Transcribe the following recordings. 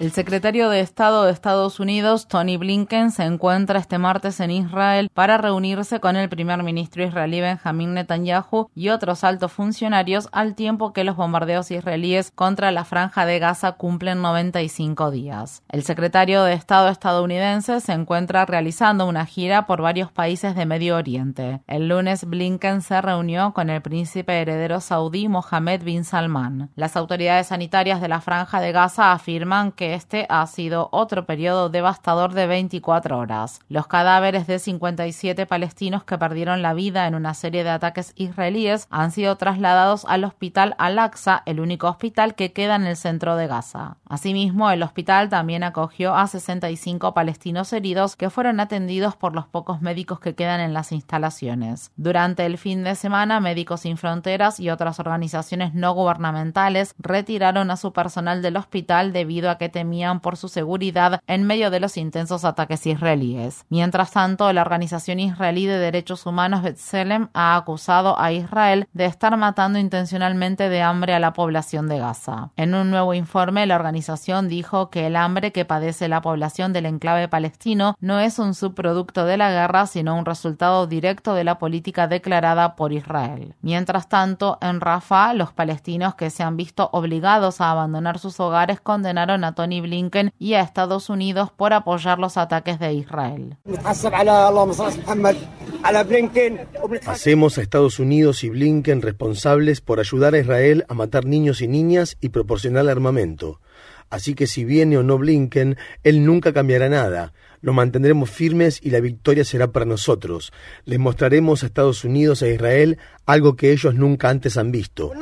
El secretario de Estado de Estados Unidos, Tony Blinken, se encuentra este martes en Israel para reunirse con el primer ministro israelí Benjamin Netanyahu y otros altos funcionarios al tiempo que los bombardeos israelíes contra la franja de Gaza cumplen 95 días. El secretario de Estado estadounidense se encuentra realizando una gira por varios países de Medio Oriente. El lunes Blinken se reunió con el príncipe heredero saudí Mohammed bin Salman. Las autoridades sanitarias de la franja de Gaza afirman que este ha sido otro periodo devastador de 24 horas. Los cadáveres de 57 palestinos que perdieron la vida en una serie de ataques israelíes han sido trasladados al hospital Al-Aqsa, el único hospital que queda en el centro de Gaza. Asimismo, el hospital también acogió a 65 palestinos heridos que fueron atendidos por los pocos médicos que quedan en las instalaciones. Durante el fin de semana, Médicos Sin Fronteras y otras organizaciones no gubernamentales retiraron a su personal del hospital debido a que temían por su seguridad en medio de los intensos ataques israelíes. Mientras tanto, la Organización Israelí de Derechos Humanos B'Tselem ha acusado a Israel de estar matando intencionalmente de hambre a la población de Gaza. En un nuevo informe, la organización dijo que el hambre que padece la población del enclave palestino no es un subproducto de la guerra, sino un resultado directo de la política declarada por Israel. Mientras tanto, en Rafah, los palestinos que se han visto obligados a abandonar sus hogares condenaron a Tony Blinken y a Estados Unidos por apoyar los ataques de Israel. Hacemos a Estados Unidos y Blinken responsables por ayudar a Israel a matar niños y niñas y proporcionar armamento. Así que si viene o no Blinken, él nunca cambiará nada. Lo mantendremos firmes y la victoria será para nosotros. Les mostraremos a Estados Unidos e Israel algo que ellos nunca antes han visto.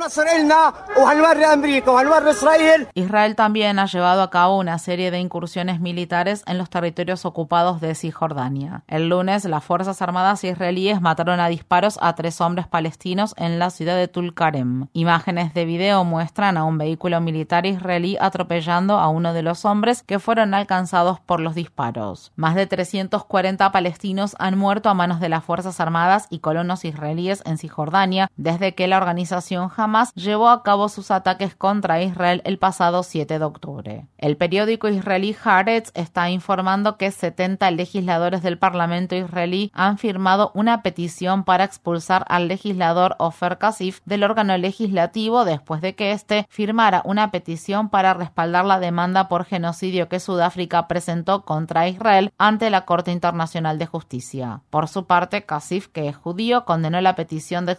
Israel también ha llevado a cabo una serie de incursiones militares en los territorios ocupados de Cisjordania. El lunes, las Fuerzas Armadas israelíes mataron a disparos a tres hombres palestinos en la ciudad de Tulkarem. Imágenes de video muestran a un vehículo militar israelí atropellando a uno de los hombres que fueron alcanzados por los disparos. Más de 340 palestinos han muerto a manos de las Fuerzas Armadas y colonos israelíes en Cisjordania desde que la organización Hamas llevó a cabo sus ataques contra Israel el pasado 7 de octubre. El periódico israelí Haaretz está informando que 70 legisladores del Parlamento israelí han firmado una petición para expulsar al legislador Ofer Kasif del órgano legislativo después de que éste firmara una petición para respaldar la demanda por genocidio que Sudáfrica presentó contra Israel ante la Corte Internacional de Justicia. Por su parte, Kasif, que es judío, condenó la petición de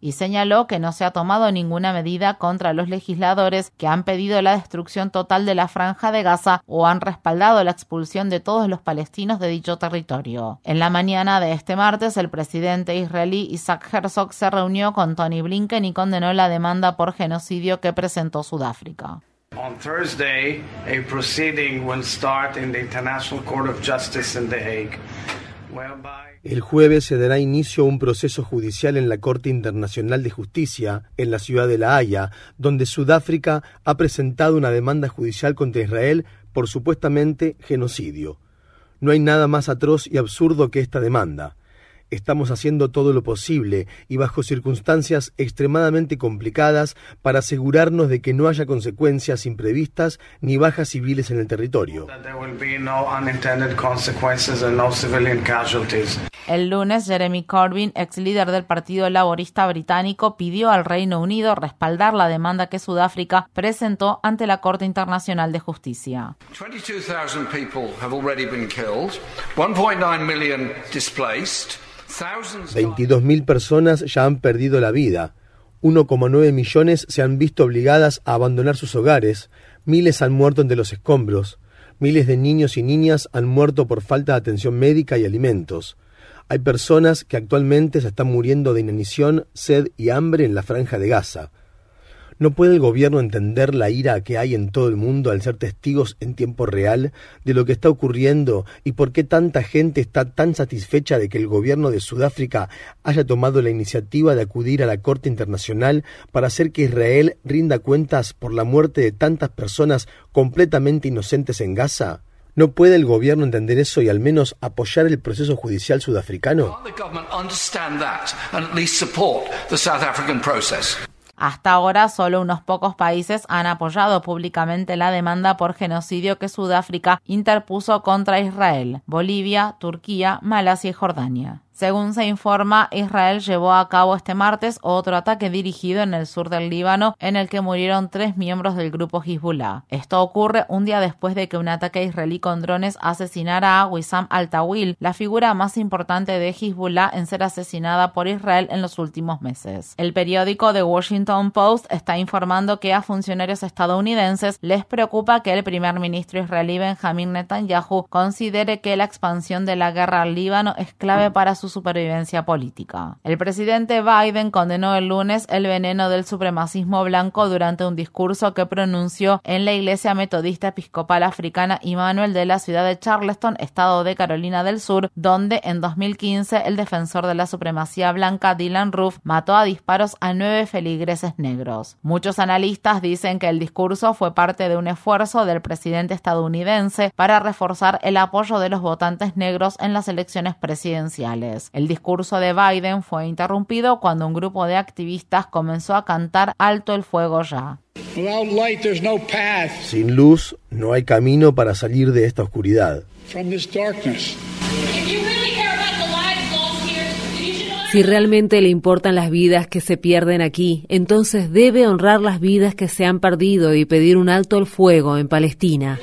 y señaló que no se ha tomado ninguna medida contra los legisladores que han pedido la destrucción total de la franja de Gaza o han respaldado la expulsión de todos los palestinos de dicho territorio. En la mañana de este martes, el presidente israelí Isaac Herzog se reunió con Tony Blinken y condenó la demanda por genocidio que presentó Sudáfrica. On Thursday, a proceeding will start in the International Court of Justice in The Hague, El jueves se dará inicio a un proceso judicial en la Corte Internacional de Justicia, en la ciudad de La Haya, donde Sudáfrica ha presentado una demanda judicial contra Israel por supuestamente genocidio. No hay nada más atroz y absurdo que esta demanda. Estamos haciendo todo lo posible y bajo circunstancias extremadamente complicadas para asegurarnos de que no haya consecuencias imprevistas ni bajas civiles en el territorio. El lunes, Jeremy Corbyn, ex líder del Partido Laborista Británico, pidió al Reino Unido respaldar la demanda que Sudáfrica presentó ante la Corte Internacional de Justicia. 22.000 people have already been killed, 1.9 million displaced. 22.000 personas ya han perdido la vida. 1,9 millones se han visto obligadas a abandonar sus hogares. Miles han muerto entre los escombros. Miles de niños y niñas han muerto por falta de atención médica y alimentos. Hay personas que actualmente se están muriendo de inanición, sed y hambre en la franja de Gaza. ¿No puede el gobierno entender la ira que hay en todo el mundo al ser testigos en tiempo real de lo que está ocurriendo y por qué tanta gente está tan satisfecha de que el gobierno de Sudáfrica haya tomado la iniciativa de acudir a la Corte Internacional para hacer que Israel rinda cuentas por la muerte de tantas personas completamente inocentes en Gaza? ¿No puede el gobierno entender eso y al menos apoyar el proceso judicial sudafricano? Hasta ahora, solo unos pocos países han apoyado públicamente la demanda por genocidio que Sudáfrica interpuso contra Israel, Bolivia, Turquía, Malasia y Jordania. Según se informa, Israel llevó a cabo este martes otro ataque dirigido en el sur del Líbano en el que murieron tres miembros del grupo Hezbollah. Esto ocurre un día después de que un ataque israelí con drones asesinara a Wissam al-Tawil, la figura más importante de Hezbollah en ser asesinada por Israel en los últimos meses. El periódico The Washington Post está informando que a funcionarios estadounidenses les preocupa que el primer ministro israelí Benjamin Netanyahu considere que la expansión de la guerra al Líbano es clave para su supervivencia política. El presidente Biden condenó el lunes el veneno del supremacismo blanco durante un discurso que pronunció en la Iglesia Metodista Episcopal Africana Immanuel de la ciudad de Charleston, estado de Carolina del Sur, donde en 2015 el defensor de la supremacía blanca Dylan Roof mató a disparos a nueve feligreses negros. Muchos analistas dicen que el discurso fue parte de un esfuerzo del presidente estadounidense para reforzar el apoyo de los votantes negros en las elecciones presidenciales. El discurso de Biden fue interrumpido cuando un grupo de activistas comenzó a cantar Alto el fuego ya. Sin luz no hay camino para salir de esta oscuridad. Si realmente le importan las vidas que se pierden aquí, entonces debe honrar las vidas que se han perdido y pedir un alto el fuego en Palestina.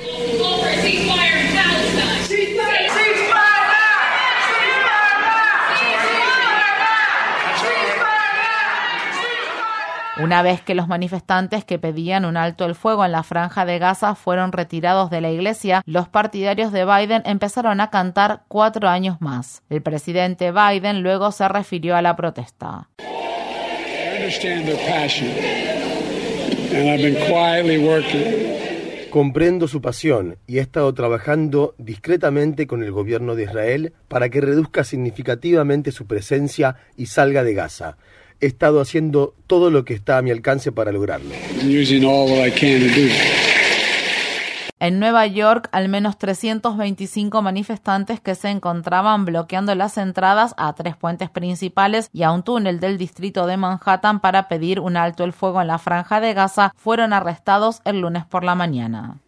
Una vez que los manifestantes que pedían un alto el fuego en la franja de Gaza fueron retirados de la iglesia, los partidarios de Biden empezaron a cantar cuatro años más. El presidente Biden luego se refirió a la protesta. Comprendo su pasión y he estado trabajando discretamente con el gobierno de Israel para que reduzca significativamente su presencia y salga de Gaza he estado haciendo todo lo que está a mi alcance para lograrlo. En Nueva York, al menos 325 manifestantes que se encontraban bloqueando las entradas a tres puentes principales y a un túnel del distrito de Manhattan para pedir un alto el fuego en la franja de Gaza fueron arrestados el lunes por la mañana.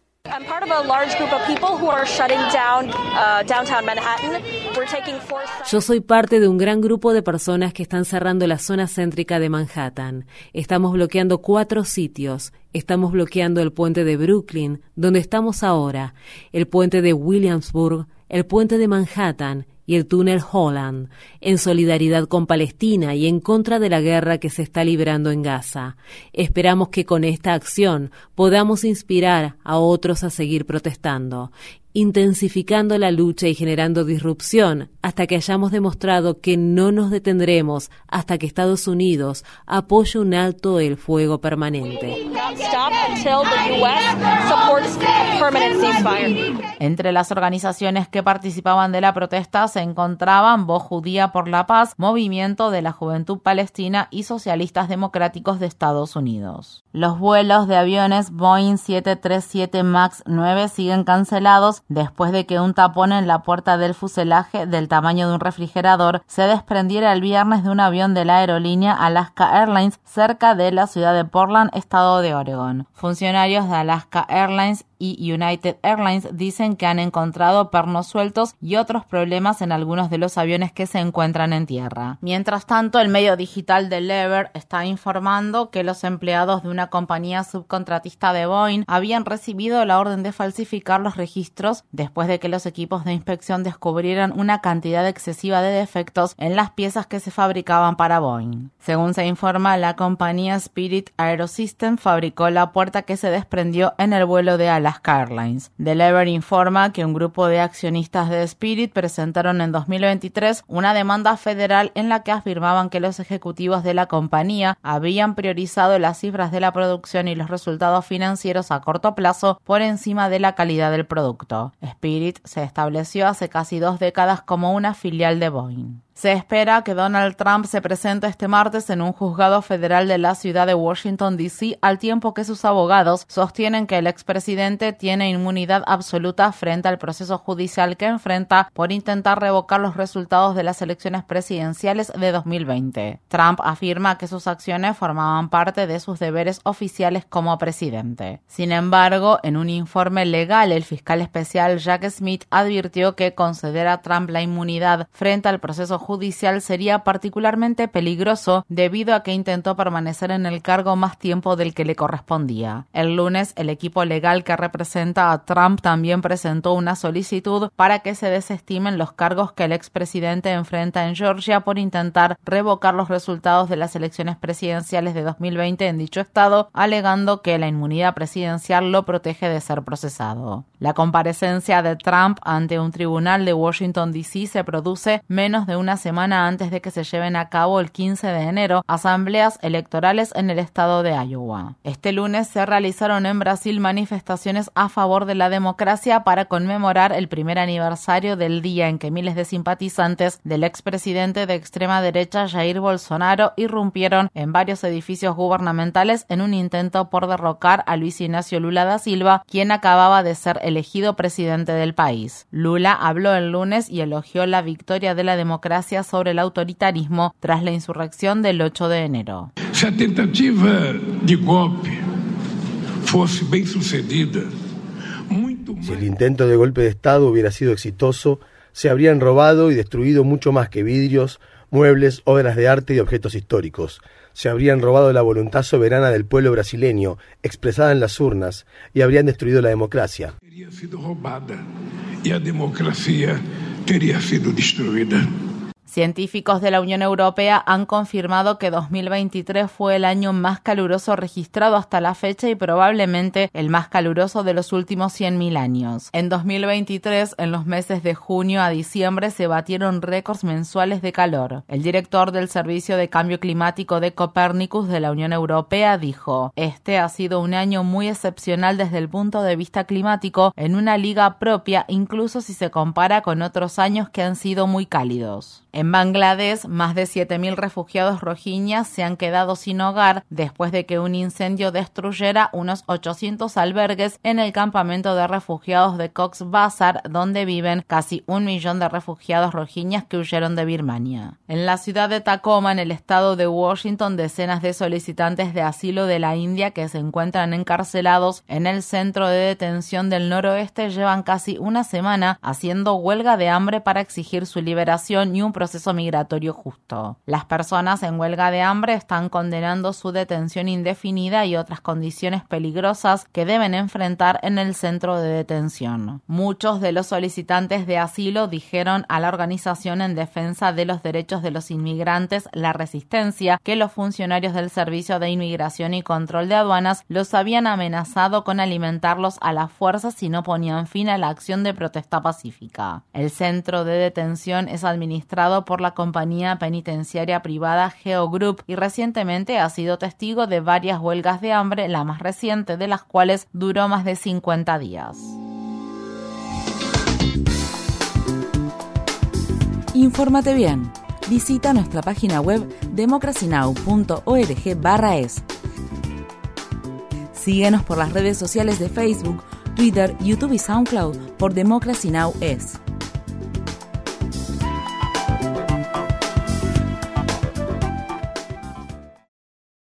Yo soy parte de un gran grupo de personas que están cerrando la zona céntrica de Manhattan. Estamos bloqueando cuatro sitios. Estamos bloqueando el puente de Brooklyn, donde estamos ahora, el puente de Williamsburg, el puente de Manhattan y el túnel Holland, en solidaridad con Palestina y en contra de la guerra que se está librando en Gaza. Esperamos que con esta acción podamos inspirar a otros a seguir protestando intensificando la lucha y generando disrupción hasta que hayamos demostrado que no nos detendremos hasta que Estados Unidos apoye un alto el fuego permanente. Entre las organizaciones que participaban de la protesta se encontraban Voz Judía por la Paz, Movimiento de la Juventud Palestina y Socialistas Democráticos de Estados Unidos. Los vuelos de aviones Boeing 737 MAX 9 siguen cancelados después de que un tapón en la puerta del fuselaje del tamaño de un refrigerador se desprendiera el viernes de un avión de la aerolínea Alaska Airlines cerca de la ciudad de Portland, estado de Oregon. Funcionarios de Alaska Airlines y United Airlines dicen que han encontrado pernos sueltos y otros problemas en algunos de los aviones que se encuentran en tierra. Mientras tanto, el medio digital de Lever está informando que los empleados de una compañía subcontratista de Boeing habían recibido la orden de falsificar los registros después de que los equipos de inspección descubrieran una cantidad excesiva de defectos en las piezas que se fabricaban para Boeing. Según se informa, la compañía Spirit Aerosystem fabricó la puerta que se desprendió en el vuelo de Alaska Alaska Airlines. Informa que un grupo de accionistas de Spirit presentaron en 2023 una demanda federal en la que afirmaban que los ejecutivos de la compañía habían priorizado las cifras de la producción y los resultados financieros a corto plazo por encima de la calidad del producto. Spirit se estableció hace casi dos décadas como una filial de Boeing. Se espera que Donald Trump se presente este martes en un juzgado federal de la ciudad de Washington, D.C., al tiempo que sus abogados sostienen que el expresidente tiene inmunidad absoluta frente al proceso judicial que enfrenta por intentar revocar los resultados de las elecciones presidenciales de 2020. Trump afirma que sus acciones formaban parte de sus deberes oficiales como presidente. Sin embargo, en un informe legal, el fiscal especial Jack Smith advirtió que conceder a Trump la inmunidad frente al proceso judicial sería particularmente peligroso debido a que intentó permanecer en el cargo más tiempo del que le correspondía. El lunes, el equipo legal que representa a Trump también presentó una solicitud para que se desestimen los cargos que el expresidente enfrenta en Georgia por intentar revocar los resultados de las elecciones presidenciales de 2020 en dicho estado, alegando que la inmunidad presidencial lo protege de ser procesado. La comparecencia de Trump ante un tribunal de Washington, D.C. se produce menos de una semana antes de que se lleven a cabo el 15 de enero asambleas electorales en el estado de Iowa. Este lunes se realizaron en Brasil manifestaciones a favor de la democracia para conmemorar el primer aniversario del día en que miles de simpatizantes del expresidente de extrema derecha Jair Bolsonaro irrumpieron en varios edificios gubernamentales en un intento por derrocar a Luis Ignacio Lula da Silva, quien acababa de ser elegido presidente del país. Lula habló el lunes y elogió la victoria de la democracia sobre el autoritarismo tras la insurrección del 8 de enero. Si tentativa de golpe fuese bien sucedida, si el intento de golpe de Estado hubiera sido exitoso, se habrían robado y destruido mucho más que vidrios, muebles, obras de arte y objetos históricos. Se habrían robado la voluntad soberana del pueblo brasileño, expresada en las urnas, y habrían destruido la democracia. sido robada y la democracia tería sido destruida. Científicos de la Unión Europea han confirmado que 2023 fue el año más caluroso registrado hasta la fecha y probablemente el más caluroso de los últimos 100.000 años. En 2023, en los meses de junio a diciembre, se batieron récords mensuales de calor. El director del Servicio de Cambio Climático de Copernicus de la Unión Europea dijo, este ha sido un año muy excepcional desde el punto de vista climático en una liga propia, incluso si se compara con otros años que han sido muy cálidos. En Bangladesh, más de 7.000 refugiados rojiñas se han quedado sin hogar después de que un incendio destruyera unos 800 albergues en el campamento de refugiados de Cox's Bazar, donde viven casi un millón de refugiados rojiñas que huyeron de Birmania. En la ciudad de Tacoma, en el estado de Washington, decenas de solicitantes de asilo de la India que se encuentran encarcelados en el centro de detención del noroeste llevan casi una semana haciendo huelga de hambre para exigir su liberación y un proceso proceso migratorio justo. Las personas en huelga de hambre están condenando su detención indefinida y otras condiciones peligrosas que deben enfrentar en el centro de detención. Muchos de los solicitantes de asilo dijeron a la organización en defensa de los derechos de los inmigrantes La Resistencia que los funcionarios del Servicio de Inmigración y Control de Aduanas los habían amenazado con alimentarlos a la fuerza si no ponían fin a la acción de protesta pacífica. El centro de detención es administrado por la compañía penitenciaria privada Geo Group y recientemente ha sido testigo de varias huelgas de hambre, la más reciente de las cuales duró más de 50 días. Infórmate bien. Visita nuestra página web democracynow.org/es. Síguenos por las redes sociales de Facebook, Twitter, YouTube y SoundCloud por Democracy Now! es.